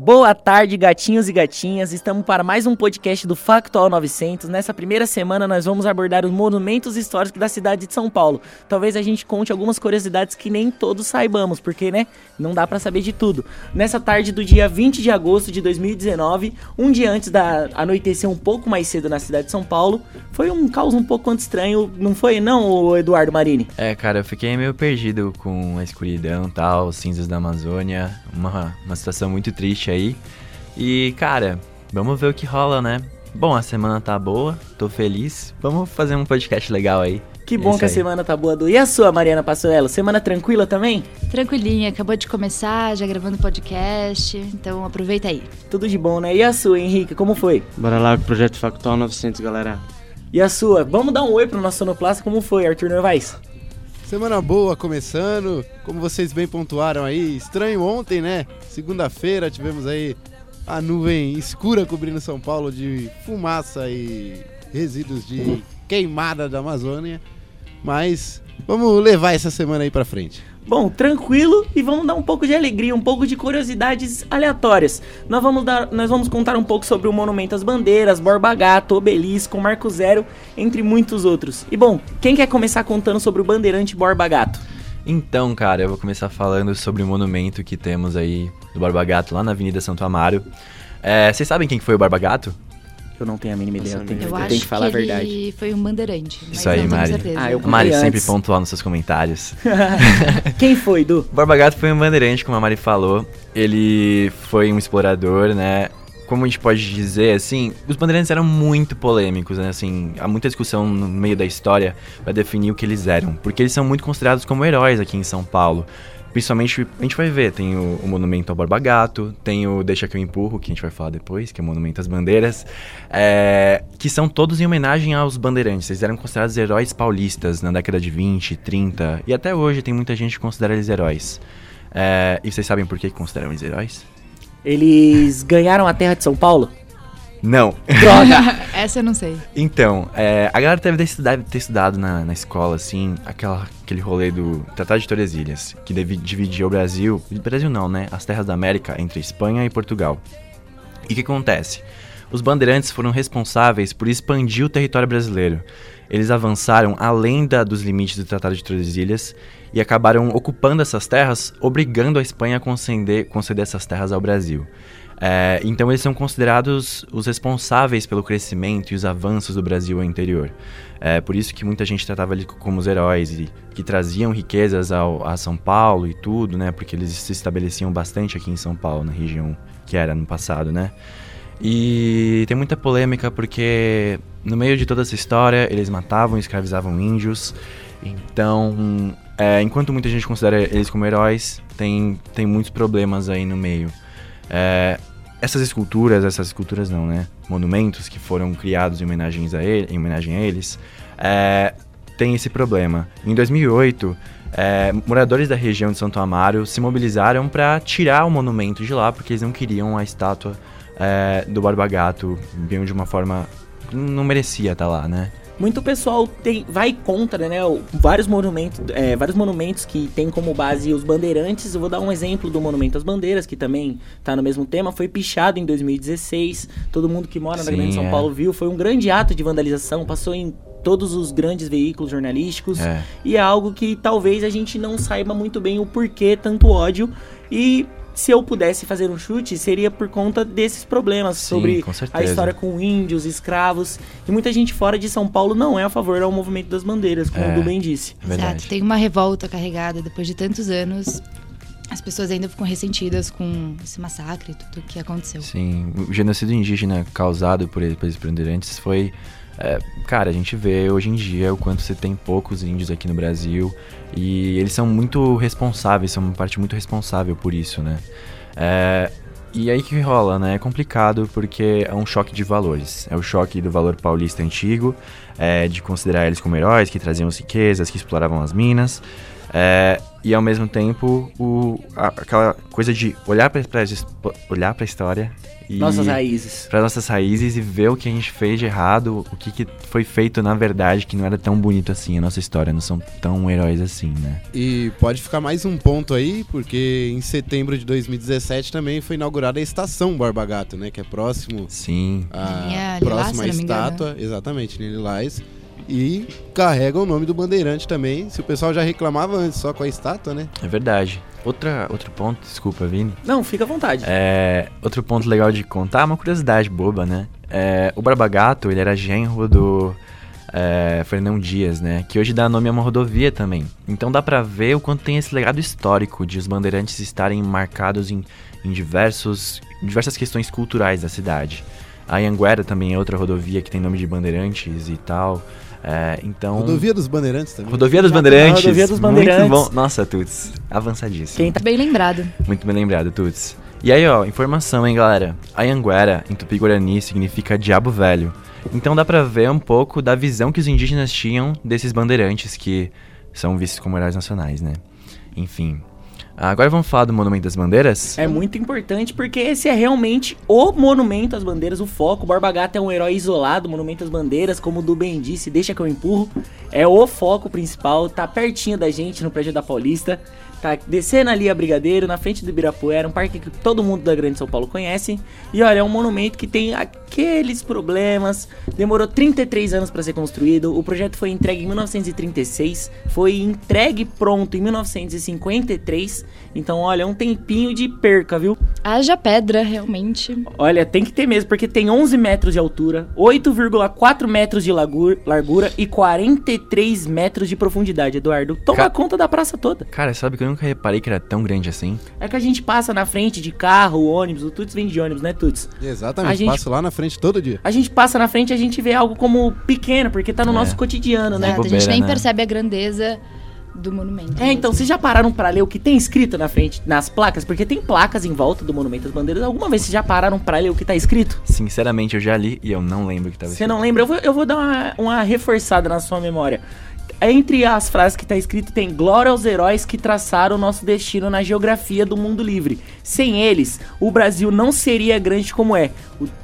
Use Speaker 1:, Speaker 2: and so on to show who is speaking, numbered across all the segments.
Speaker 1: Boa tarde, gatinhos e gatinhas. Estamos para mais um podcast do Factual 900. Nessa primeira semana, nós vamos abordar os monumentos históricos da cidade de São Paulo. Talvez a gente conte algumas curiosidades que nem todos saibamos, porque, né, não dá para saber de tudo. Nessa tarde do dia 20 de agosto de 2019, um dia antes da anoitecer um pouco mais cedo na cidade de São Paulo, foi um caos um pouco estranho, não foi não, Eduardo Marini?
Speaker 2: É, cara, eu fiquei meio perdido com a escuridão tal, cinzas da Amazônia, uma, uma situação muito triste aí. E, cara, vamos ver o que rola, né? Bom, a semana tá boa, tô feliz. Vamos fazer um podcast legal aí.
Speaker 1: Que bom é que a semana tá boa, Du. E a sua, Mariana Passoello? Semana tranquila também?
Speaker 3: Tranquilinha, acabou de começar, já gravando podcast, então aproveita aí.
Speaker 1: Tudo de bom, né? E a sua, Henrique, como foi?
Speaker 4: Bora lá, Projeto Factual 900, galera.
Speaker 1: E a sua? Vamos dar um oi pro nosso sonoplasta, como foi, Arthur Novaes?
Speaker 5: Semana boa começando, como vocês bem pontuaram aí, estranho ontem, né? Segunda-feira tivemos aí a nuvem escura cobrindo São Paulo de fumaça e resíduos de queimada da Amazônia, mas vamos levar essa semana aí para frente.
Speaker 1: Bom, tranquilo e vamos dar um pouco de alegria, um pouco de curiosidades aleatórias. Nós vamos, dar, nós vamos contar um pouco sobre o Monumento às Bandeiras, Borba Gato, Obelisco, Marco Zero, entre muitos outros. E bom, quem quer começar contando sobre o Bandeirante Borba Gato?
Speaker 2: Então, cara, eu vou começar falando sobre o monumento que temos aí do Borba Gato lá na Avenida Santo Amaro. É, vocês sabem quem foi o Borba Gato?
Speaker 1: Eu não tenho a mínima ideia, eu tenho,
Speaker 3: eu
Speaker 1: eu tenho que falar
Speaker 3: que
Speaker 1: a verdade.
Speaker 3: Ele foi um bandeirante.
Speaker 2: Isso aí, Mari.
Speaker 1: Ah, eu
Speaker 2: Mari
Speaker 1: antes.
Speaker 2: sempre pontual nos seus comentários.
Speaker 1: Quem foi, Du?
Speaker 2: Borba Gato foi um bandeirante, como a Mari falou. Ele foi um explorador, né? Como a gente pode dizer, assim, os bandeirantes eram muito polêmicos, né? Assim, há muita discussão no meio da história para definir o que eles eram. Porque eles são muito considerados como heróis aqui em São Paulo. Principalmente, a gente vai ver, tem o, o Monumento ao Borba Gato, tem o Deixa Que Eu Empurro, que a gente vai falar depois, que é o Monumento às Bandeiras, é, que são todos em homenagem aos bandeirantes. Eles eram considerados heróis paulistas na década de 20, 30, e até hoje tem muita gente que considera eles heróis. É, e vocês sabem por que consideram eles heróis?
Speaker 1: Eles ganharam a terra de São Paulo?
Speaker 2: Não.
Speaker 1: Droga!
Speaker 3: Essa eu não sei.
Speaker 2: Então, é, a galera deve ter estudado, deve ter estudado na, na escola, assim, aquela, aquele rolê do Tratado de Tordesilhas, que deve, dividia o Brasil, o Brasil não, né, as terras da América entre Espanha e Portugal. E o que acontece? Os bandeirantes foram responsáveis por expandir o território brasileiro. Eles avançaram além da, dos limites do Tratado de Tordesilhas e acabaram ocupando essas terras, obrigando a Espanha a conceder, conceder essas terras ao Brasil. É, então eles são considerados os responsáveis pelo crescimento e os avanços do Brasil interior. É por isso que muita gente tratava eles como os heróis e que traziam riquezas ao, a São Paulo e tudo, né? Porque eles se estabeleciam bastante aqui em São Paulo, na região que era no passado, né? E tem muita polêmica porque no meio de toda essa história eles matavam e escravizavam índios. Então, é, enquanto muita gente considera eles como heróis, tem, tem muitos problemas aí no meio. É, essas esculturas, essas esculturas não, né? Monumentos que foram criados em, homenagens a ele, em homenagem a eles, é, tem esse problema. Em 2008, é, moradores da região de Santo Amaro se mobilizaram para tirar o monumento de lá porque eles não queriam a estátua é, do Barba Gato de uma forma não merecia estar lá, né?
Speaker 1: Muito pessoal tem, vai contra, né? Vários monumentos, é, vários monumentos que tem como base os bandeirantes. Eu vou dar um exemplo do Monumento às Bandeiras, que também tá no mesmo tema. Foi pichado em 2016. Todo mundo que mora na
Speaker 2: Sim,
Speaker 1: Grande São
Speaker 2: é.
Speaker 1: Paulo viu. Foi um grande ato de vandalização. Passou em todos os grandes veículos jornalísticos.
Speaker 2: É.
Speaker 1: E é algo que talvez a gente não saiba muito bem o porquê tanto ódio. E se eu pudesse fazer um chute, seria por conta desses problemas
Speaker 2: Sim,
Speaker 1: sobre a história com índios, escravos. E muita gente fora de São Paulo não é a favor ao movimento das bandeiras, como
Speaker 2: É.
Speaker 1: o Du bem disse.
Speaker 2: É verdade.
Speaker 3: Exato, tem uma revolta carregada depois de tantos anos. As pessoas ainda ficam ressentidas com esse massacre, tudo que aconteceu.
Speaker 2: Sim, o genocídio indígena causado por, ele- por esses bandeirantes foi. É, cara, a gente vê hoje em dia o quanto você tem poucos índios aqui no Brasil e eles são muito responsáveis, são uma parte muito responsável por isso, né? É, e aí que rola, né? É complicado porque é um choque de valores. É o choque do valor paulista antigo, é, de considerar eles como heróis que traziam riquezas, que exploravam as minas. É, e ao mesmo tempo, o, a- aquela coisa de olhar pra, pra, olhar pra história e
Speaker 1: Nossas raízes.
Speaker 2: para nossas raízes e ver o que a gente fez de errado, o que, que foi feito na verdade, que não era tão bonito assim. A nossa história não são tão heróis assim, né?
Speaker 5: E pode ficar mais um ponto aí, porque em setembro de 2017 também foi inaugurada a estação Borba Gato, né? Que é próximo
Speaker 2: Sim.
Speaker 3: Lilás,
Speaker 5: próxima estátua. Exatamente, Lilás. E carrega o nome do Bandeirante também. Se o pessoal já reclamava antes só com a estátua, né?
Speaker 2: É verdade. Outra, outro ponto, desculpa, Vini.
Speaker 1: Não, fica à vontade.
Speaker 2: É, outro ponto legal de contar, uma curiosidade boba, né? É, o Barba Gato, ele era genro do é, Fernão Dias, né? Que hoje dá nome a uma rodovia também. Então dá pra ver o quanto tem esse legado histórico de os bandeirantes estarem marcados em, em diversos, em diversas questões culturais da cidade. A Anguera também é outra rodovia que tem nome de bandeirantes e tal. É, então...
Speaker 5: Rodovia dos Bandeirantes também.
Speaker 2: Rodovia dos Bandeirantes.
Speaker 1: Rodovia dos Bandeirantes.
Speaker 2: Muito bom. Nossa, Tuts, avançadíssimo.
Speaker 1: Quem tá
Speaker 3: Bem lembrado.
Speaker 2: Muito bem lembrado, Tuts. E aí, ó, informação, hein, galera. Anhanguera, em Tupi-Guarani, significa diabo velho. Então dá pra ver um pouco da visão que os indígenas tinham desses bandeirantes que são vistos como heróis nacionais, né? Enfim. Agora vamos falar do Monumento das Bandeiras?
Speaker 1: É muito importante porque esse é realmente o monumento às bandeiras, o foco. O Borba Gato é um herói isolado, monumento às bandeiras, como o bem disse, deixa que eu empurro. É o foco principal, tá pertinho da gente no prédio da Paulista. Tá descendo ali a Brigadeiro, na frente do Ibirapuera, um parque que todo mundo da Grande São Paulo conhece. E olha, é um monumento que tem aqueles problemas. Demorou 33 anos para ser construído. O projeto foi entregue em 1936, foi entregue pronto em 1953. Então, olha, é um tempinho de perca, viu?
Speaker 3: Haja pedra, realmente.
Speaker 1: Olha, tem que ter mesmo, porque tem 11 metros de altura, 8,4 metros de largura e 43 metros de profundidade, Eduardo. Toma
Speaker 2: Ca-
Speaker 1: conta da praça toda.
Speaker 2: Cara, sabe que eu nunca reparei que era tão grande assim?
Speaker 1: É que a gente passa na frente de carro, ônibus, o Tuts vem de ônibus, né, Tuts?
Speaker 5: Exatamente,
Speaker 1: A gente-
Speaker 5: passo lá na frente todo dia.
Speaker 1: A gente passa na frente e a gente vê algo como pequeno, porque tá no
Speaker 2: É.
Speaker 1: nosso cotidiano, né?
Speaker 3: Exato, a
Speaker 2: bobeira,
Speaker 3: gente nem
Speaker 2: né?
Speaker 3: percebe a grandeza do monumento.
Speaker 1: É, então, vocês já pararam pra ler o que tem escrito na frente, nas placas? Porque tem placas em volta do Monumento às Bandeiras. Alguma vez vocês já pararam pra ler o que tá escrito?
Speaker 2: Sinceramente, eu já li e eu não lembro o que tava
Speaker 1: Você não lembra? Eu vou, eu vou dar uma, uma reforçada na sua memória. Entre as frases que tá escrito tem glória aos heróis que traçaram o nosso destino na geografia do mundo livre. Sem eles, o Brasil não seria grande como é.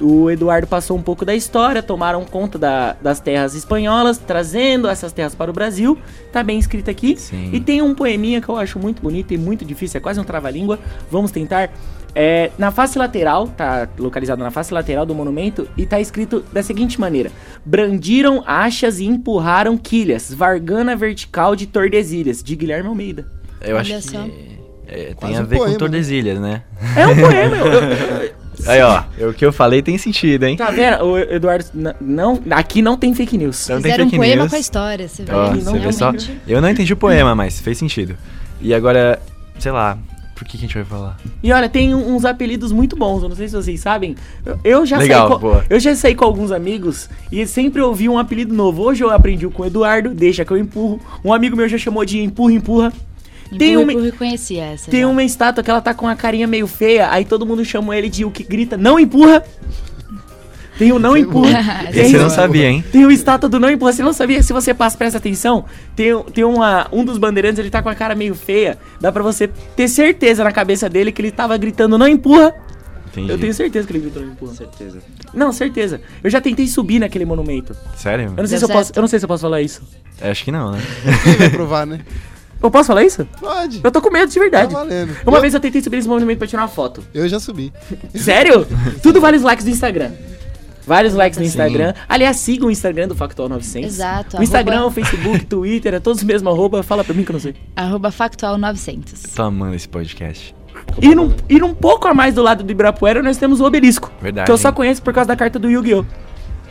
Speaker 1: O, o Eduardo passou um pouco da história, tomaram conta da- das terras espanholas, trazendo essas terras para o Brasil. Tá bem escrito aqui.
Speaker 2: Sim.
Speaker 1: E tem um poeminha que eu acho muito bonito e muito difícil, é quase um trava-língua. Vamos tentar. É, na face lateral, tá localizado na face lateral do monumento, e tá escrito da seguinte maneira: Brandiram achas e empurraram quilhas, Vargana vertical de Tordesilhas, de Guilherme Almeida.
Speaker 2: Eu acho que é, tem a
Speaker 5: um
Speaker 2: ver
Speaker 5: poema,
Speaker 2: com Tordesilhas, né?
Speaker 1: É um poema, eu- eu-
Speaker 2: Aí, ó, o que eu falei tem sentido, hein?
Speaker 1: tá vendo? O Eduardo, não, aqui não tem fake news.
Speaker 2: Não tem
Speaker 3: Fizeram um
Speaker 2: fake
Speaker 3: poema
Speaker 2: news.
Speaker 3: com a história, você vê.
Speaker 2: Ó,
Speaker 1: Ele
Speaker 2: você
Speaker 1: não
Speaker 2: vê só. Eu não entendi o poema, mas fez sentido. E agora, sei lá, por que, que a gente vai falar?
Speaker 1: E olha, tem uns apelidos muito bons, eu não sei se vocês sabem. Eu, já
Speaker 2: Legal,
Speaker 1: saí com,
Speaker 2: boa.
Speaker 1: eu já saí com alguns amigos e sempre ouvi um apelido novo. Hoje eu aprendi com o Eduardo, deixa que eu empurro. Um amigo meu já chamou de empurra, empurra. Tem
Speaker 3: Empurra,
Speaker 1: uma,
Speaker 3: empurra, eu conheci essa.
Speaker 1: tem
Speaker 3: já.
Speaker 1: uma estátua que ela tá com a carinha meio feia, aí todo mundo chama ele de o que grita, não empurra. Tem o não empurra.
Speaker 3: Esse
Speaker 1: Tem,
Speaker 2: Você
Speaker 3: Sim.
Speaker 2: não sabia, hein?
Speaker 1: tem o estátua do não empurra. Você não sabia? Se você passa, presta atenção, tem, tem uma, um dos bandeirantes, ele tá com a cara meio feia. Dá pra você ter certeza na cabeça dele que ele tava gritando não empurra.
Speaker 2: Entendi.
Speaker 1: Eu tenho certeza que ele gritou não empurra.
Speaker 4: certeza.
Speaker 1: Não, certeza. Eu já tentei subir naquele monumento.
Speaker 2: Sério?
Speaker 1: Eu não sei,
Speaker 3: Deu
Speaker 1: se eu, posso, eu não sei se eu posso falar isso.
Speaker 2: Acho que não, né?
Speaker 5: Quem vai provar, né?
Speaker 1: Eu posso falar isso?
Speaker 5: Pode.
Speaker 1: Eu tô com medo de
Speaker 5: Tá
Speaker 1: verdade.
Speaker 5: valendo.
Speaker 1: Uma
Speaker 5: eu,
Speaker 1: vez eu tentei subir nesse monumento pra tirar uma foto.
Speaker 5: eu já subi.
Speaker 1: Sério? Tudo vale os likes do Instagram. Vários likes no
Speaker 2: Sim.
Speaker 1: Instagram. Aliás, sigam o Instagram do Factual 900.
Speaker 3: Exato,
Speaker 1: O Instagram,
Speaker 3: arroba-
Speaker 1: o Facebook, Twitter, é todos o mesmo arroba. Fala pra mim que eu não sei.
Speaker 3: Arroba factual 900.
Speaker 2: Tô amando esse podcast.
Speaker 1: E num, e num pouco a mais do lado do Ibirapuera, nós temos o Obelisco.
Speaker 2: Verdade.
Speaker 1: Que eu só conheço por causa da carta do Yu-Gi-Oh!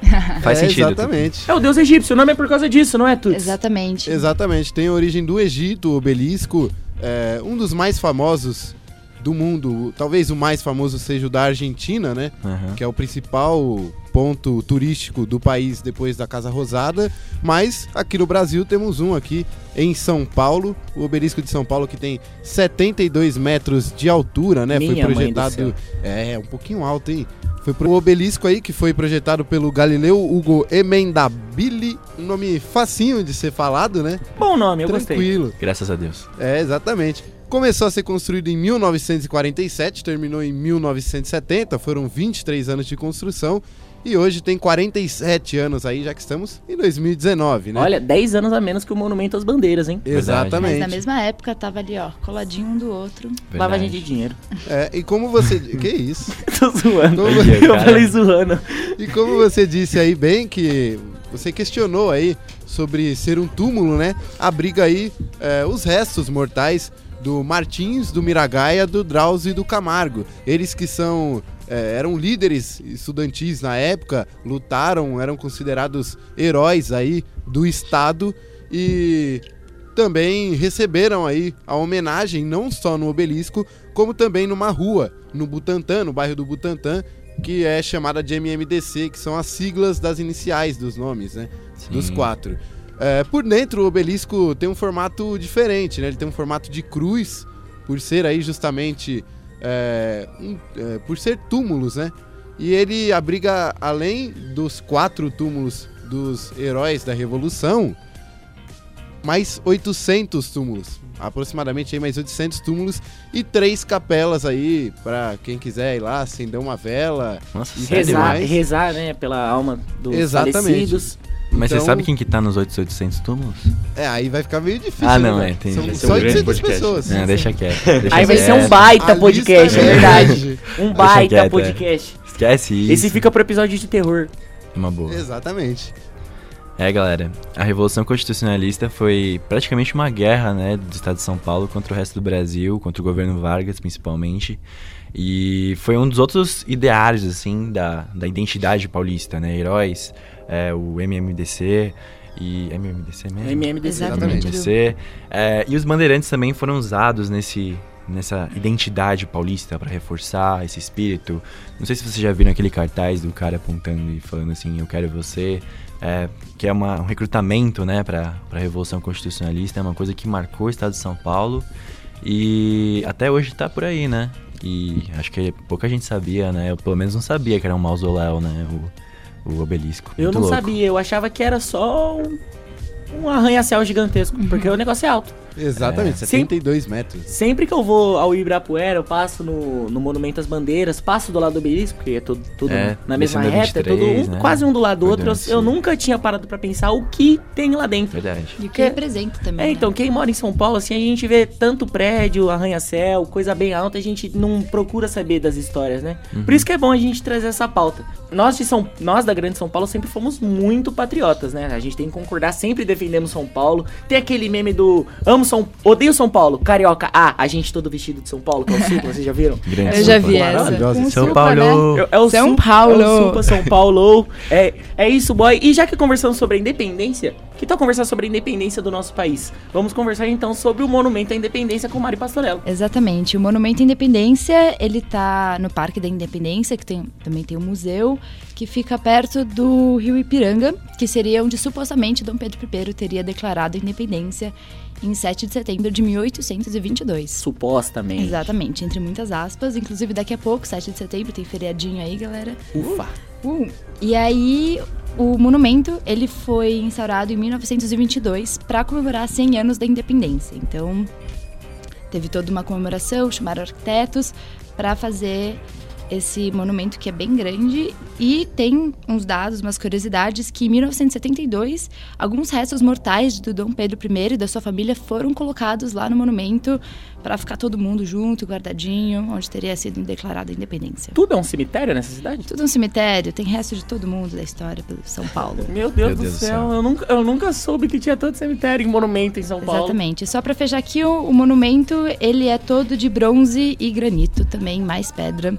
Speaker 2: Faz
Speaker 5: É,
Speaker 2: sentido.
Speaker 5: Exatamente.
Speaker 1: É o deus egípcio, o nome é por causa disso, não é, Tuts?
Speaker 3: Exatamente.
Speaker 5: Exatamente. Tem origem do Egito, o obelisco. É, um dos mais famosos do mundo. Talvez o mais famoso seja o da Argentina, né?
Speaker 2: Aham.
Speaker 5: que é o principal ponto turístico do país depois da Casa Rosada, mas aqui no Brasil temos um aqui em São Paulo, o obelisco de São Paulo que tem 72 metros de altura, né?
Speaker 1: Minha
Speaker 5: Foi projetado é um pouquinho alto, hein? Foi pro obelisco aí que foi projetado pelo Galileu Hugo Emendabili, um nome facinho de ser falado, né?
Speaker 1: Bom nome, eu gostei.
Speaker 5: Tranquilo.
Speaker 2: Graças a Deus.
Speaker 5: É, exatamente. Começou a ser construído em 1947, terminou em 1970, foram 23 anos de construção e hoje tem 47 anos aí, já que estamos em 2019, né?
Speaker 1: Olha, 10 anos a menos que o Monumento às Bandeiras, hein?
Speaker 3: Mas
Speaker 5: Exatamente.
Speaker 3: na mesma época tava ali, ó, coladinho um do outro.
Speaker 2: Verdade.
Speaker 1: Lavagem de dinheiro.
Speaker 5: É, e como você. que isso?
Speaker 1: Tô zoando.
Speaker 5: Como-
Speaker 1: eu falei zoando.
Speaker 5: E como você disse aí bem que você questionou aí sobre ser um túmulo, né? Abriga aí é, os restos mortais do Martins, do Miragaia, do Drauzio e do Camargo. Eles que são é, eram líderes estudantis na época, lutaram, eram considerados heróis aí do estado e também receberam aí a homenagem não só no obelisco, como também numa rua no Butantã, no bairro do Butantã, que é chamada de MMDC, que são as siglas das iniciais dos nomes, né? Dos
Speaker 2: Sim.
Speaker 5: quatro. É, por dentro, o obelisco tem um formato diferente, né? Ele tem um formato de cruz, por ser aí justamente. é, um- é, por ser túmulos, né? E ele abriga, além dos quatro túmulos dos heróis da Revolução, mais 800 túmulos. Aproximadamente aí mais 800 túmulos e três capelas aí, pra quem quiser ir lá, acender uma vela.
Speaker 2: Nossa,
Speaker 5: E?
Speaker 1: Rezar, rezar, né, pela alma dos
Speaker 5: Exatamente.
Speaker 1: falecidos.
Speaker 2: Mas
Speaker 5: Então-
Speaker 2: você sabe quem que tá nos 800 túmulos?
Speaker 5: É, aí vai ficar meio difícil.
Speaker 2: Ah, não,
Speaker 5: né,
Speaker 2: é, entendi.
Speaker 5: São só
Speaker 4: um grande
Speaker 5: 800
Speaker 4: podcast.
Speaker 5: pessoas.
Speaker 2: Não, deixa quieto. deixa
Speaker 1: Aí vai ser um baita
Speaker 5: A
Speaker 1: podcast, é verdade. Um baita
Speaker 2: quieto, é.
Speaker 1: podcast.
Speaker 2: Esquece isso.
Speaker 1: Esse fica pro episódio de terror.
Speaker 2: Uma boa.
Speaker 5: Exatamente.
Speaker 2: É, galera, a Revolução Constitucionalista foi praticamente uma guerra, né, do estado de São Paulo contra o resto do Brasil, contra o governo Vargas, principalmente. E foi um dos outros ideários, assim, da, da identidade paulista, né, heróis, é, o MMDC e... MMDC mesmo?
Speaker 1: MMDC.
Speaker 3: Exatamente.
Speaker 2: MMDC. É, e os bandeirantes também foram usados nesse, nessa identidade paulista para reforçar esse espírito. Não sei se vocês já viram aquele cartaz do cara apontando e falando assim, eu quero você. É, que é uma- um recrutamento né, para a Revolução Constitucionalista, é uma coisa que marcou o estado de São Paulo e até hoje tá por aí, né? E acho que pouca gente sabia, né? Eu pelo menos não sabia que era um mausoléu, né? O, o obelisco.
Speaker 1: Eu
Speaker 2: Muito
Speaker 1: não
Speaker 2: louco.
Speaker 1: sabia, eu achava que era só um, um arranha-céu gigantesco, porque o negócio é alto.
Speaker 5: Exatamente,
Speaker 2: É.
Speaker 5: 72 metros.
Speaker 1: Sempre que eu vou ao Ibirapuera, eu passo no, no Monumento às Bandeiras, passo do lado do obelisco, porque é tudo, tudo
Speaker 2: É,
Speaker 1: na mesma reta, é tudo
Speaker 2: 23,
Speaker 1: um-
Speaker 2: né?
Speaker 1: quase um do lado do outro. Eu, eu nunca tinha parado pra pensar o que tem lá dentro.
Speaker 2: Verdade.
Speaker 3: E o que representa também.
Speaker 1: É,
Speaker 3: né?
Speaker 1: então, quem mora em São Paulo, assim, a gente vê tanto prédio, arranha-céu, coisa bem alta, a gente não procura saber das histórias, né? Por isso que é bom a gente trazer essa pauta. Nós de São, nós da Grande São Paulo sempre fomos muito patriotas, né? A gente tem que concordar, sempre defendemos São Paulo. Tem aquele meme do amo São, odeio São Paulo, carioca. Ah, a gente todo vestido de São Paulo, que é o Supla, vocês já viram?
Speaker 2: Grande
Speaker 3: Eu já
Speaker 2: São
Speaker 3: vi
Speaker 2: Paulo.
Speaker 3: essa.
Speaker 2: São Paulo.
Speaker 3: né?
Speaker 1: É, é o
Speaker 3: São
Speaker 1: Sup-
Speaker 3: Paulo.
Speaker 1: É o Supla São Paulo. É, é isso, boy. E já que conversamos sobre a independência, que tal conversar sobre a independência do nosso país? Vamos conversar então sobre o Monumento à Independência com Mari Pastorello.
Speaker 3: Exatamente. O Monumento à Independência, ele tá no Parque da Independência, que tem, também tem um museu, que fica perto do Rio Ipiranga, que seria onde supostamente Dom Pedro I teria declarado a independência em 7 de setembro de 1822.
Speaker 1: Supostamente.
Speaker 3: Exatamente, entre muitas aspas. Inclusive, daqui a pouco, 7 de setembro, tem feriadinho aí, galera.
Speaker 1: Ufa.
Speaker 3: Uh, E aí, o monumento, ele foi instaurado em 1922 para comemorar 100 anos da independência. Então, teve toda uma comemoração, chamaram arquitetos para fazer esse monumento que é bem grande e tem uns dados, umas curiosidades que em 1972 alguns restos mortais do Dom Pedro I e da sua família foram colocados lá no monumento para ficar todo mundo junto, guardadinho, onde teria sido declarada a independência.
Speaker 1: Tudo é um cemitério nessa cidade?
Speaker 3: Tudo um cemitério, tem resto de todo mundo da história pelo São Paulo.
Speaker 1: Meu Deus,
Speaker 2: Meu
Speaker 1: do,
Speaker 2: Deus do
Speaker 1: céu,
Speaker 2: céu.
Speaker 1: Eu, nunca, eu nunca soube que tinha tanto cemitério em monumento em São Paulo.
Speaker 3: Exatamente. Só para fechar aqui, o, o monumento ele é todo de bronze e granito também, mais pedra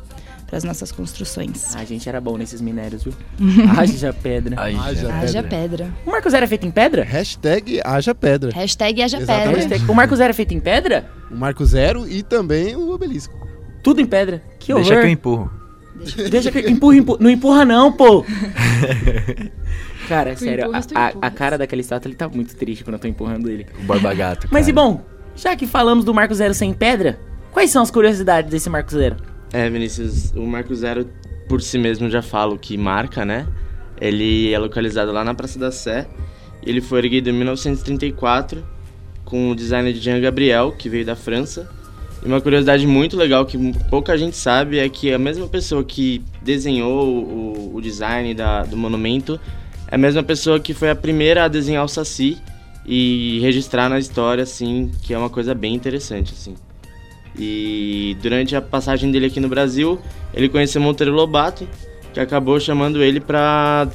Speaker 3: para as nossas construções.
Speaker 1: A gente era bom nesses minérios, viu? Haja pedra.
Speaker 5: Haja.
Speaker 3: Haja
Speaker 5: pedra.
Speaker 3: pedra.
Speaker 1: O Marco Zero é feito em pedra?
Speaker 5: Hashtag haja pedra.
Speaker 3: Hashtag haja
Speaker 5: Exatamente.
Speaker 3: pedra.
Speaker 1: O Marco Zero é feito em pedra?
Speaker 5: O Marco Zero e também o obelisco.
Speaker 1: Tudo em pedra. Que horror.
Speaker 2: Deixa que eu empurro.
Speaker 1: Deixa que empurra, empurra. Não empurra não, pô. Cara,
Speaker 3: Tu
Speaker 1: sério,
Speaker 3: empurras,
Speaker 1: a, a- cara daquele estátua, ele tá muito triste quando eu tô empurrando ele.
Speaker 2: O Borba Gato.
Speaker 1: Mas e bom, já que falamos do Marco Zero sem pedra, quais são as curiosidades desse Marco Zero?
Speaker 4: É, Vinícius, o Marco Zero por si mesmo já fala o que marca, né? Ele é localizado lá na Praça da Sé. Ele foi erguido em 1934 com o design de Jean Gabriel, que veio da França. E uma curiosidade muito legal que pouca gente sabe é que a mesma pessoa que desenhou o, o design da, do monumento é a mesma pessoa que foi a primeira a desenhar o Saci e registrar na história, assim, que é uma coisa bem interessante, assim. E durante a passagem dele aqui no Brasil, ele conheceu Monteiro Lobato, que acabou chamando ele para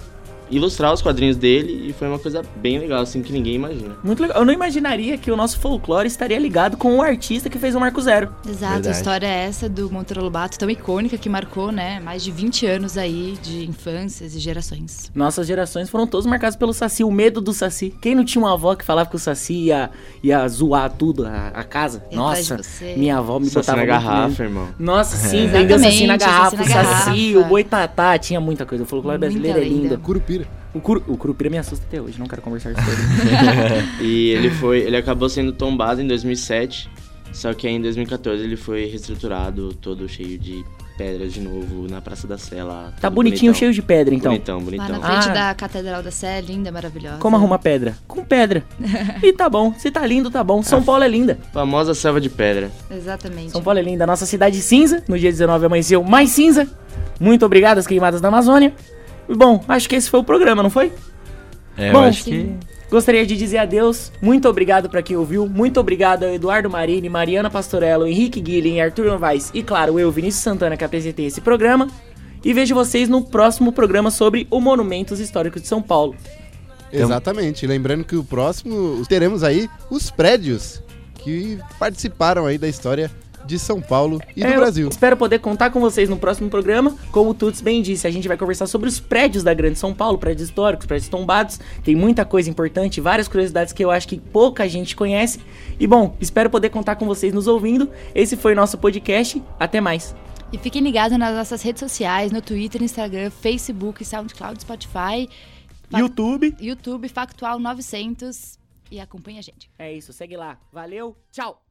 Speaker 4: ilustrar os quadrinhos dele e foi uma coisa bem legal, assim, que ninguém imagina.
Speaker 1: Muito legal. Eu não imaginaria que o nosso folclore estaria ligado com o artista que fez o Marco Zero.
Speaker 3: Exato,
Speaker 2: Verdade.
Speaker 3: a história é essa do Monteiro Lobato, tão icônica que marcou, né, mais de 20 anos aí de infâncias e gerações.
Speaker 1: Nossas gerações foram todos marcadas pelo Saci, o medo do Saci. Quem não tinha uma avó que falava que o Saci ia, ia zoar tudo, a, a casa?
Speaker 3: De
Speaker 1: Nossa, minha avó me
Speaker 4: Saci
Speaker 1: botava
Speaker 4: na garrafa, irmão.
Speaker 1: Nossa, sim,
Speaker 3: É.
Speaker 1: vendeu Saci na garrafa,
Speaker 3: Saci
Speaker 1: o
Speaker 3: na
Speaker 1: Saci,
Speaker 3: garrafa.
Speaker 1: o Boitatá, tinha muita coisa. O folclore
Speaker 3: Muita
Speaker 1: brasileiro é lindo.
Speaker 5: Curupira.
Speaker 1: O, curu, o Curupira me assusta até hoje, não quero conversar sobre ele.
Speaker 4: E ele foi, ele acabou sendo tombado em 2007, só que aí em 2014 ele foi reestruturado, todo cheio de pedras de novo na Praça da Sé lá.
Speaker 1: Tá bonitinho,
Speaker 4: bonitão.
Speaker 1: cheio de pedra, então.
Speaker 4: Bonitão,
Speaker 3: Lá
Speaker 4: bonitão.
Speaker 3: na frente
Speaker 1: Ah.
Speaker 3: da Catedral da Sé, linda, maravilhosa.
Speaker 1: Como arruma pedra? Com pedra. E tá bom, se tá lindo, tá bom. São Paulo é linda.
Speaker 4: Famosa selva de pedra.
Speaker 3: Exatamente.
Speaker 1: São Paulo é linda. Nossa cidade cinza, no dia 19 amanheceu mais cinza. Muito obrigado às queimadas da Amazônia. Bom, acho que esse foi o programa, não foi?
Speaker 2: É,
Speaker 1: Bom,
Speaker 2: eu acho
Speaker 3: sim.
Speaker 2: que.
Speaker 1: Gostaria de dizer adeus. Muito obrigado pra quem ouviu. Muito obrigado ao Eduardo Marini, Mariana Pastorello, Henrique Guilhem, Arthur Novaes e, claro, eu, Vinícius Santana, que apresentei esse programa. E vejo vocês no próximo programa sobre o Monumentos Históricos de São Paulo.
Speaker 5: Exatamente. Lembrando que o próximo teremos aí os prédios que participaram aí da história de São Paulo e do
Speaker 1: É, eu
Speaker 5: Brasil.
Speaker 1: Espero poder contar com vocês no próximo programa. Como o Tuts bem disse, a gente vai conversar sobre os prédios da Grande São Paulo, prédios históricos, prédios tombados. Tem muita coisa importante, várias curiosidades que eu acho que pouca gente conhece. E bom, espero poder contar com vocês nos ouvindo. Esse foi o nosso podcast. Até mais.
Speaker 3: E fiquem ligados nas nossas redes sociais, no Twitter, Instagram, Facebook, SoundCloud, Spotify,
Speaker 1: YouTube.
Speaker 3: YouTube, Factual 900 e acompanhe a gente.
Speaker 1: É isso, segue lá. Valeu, tchau.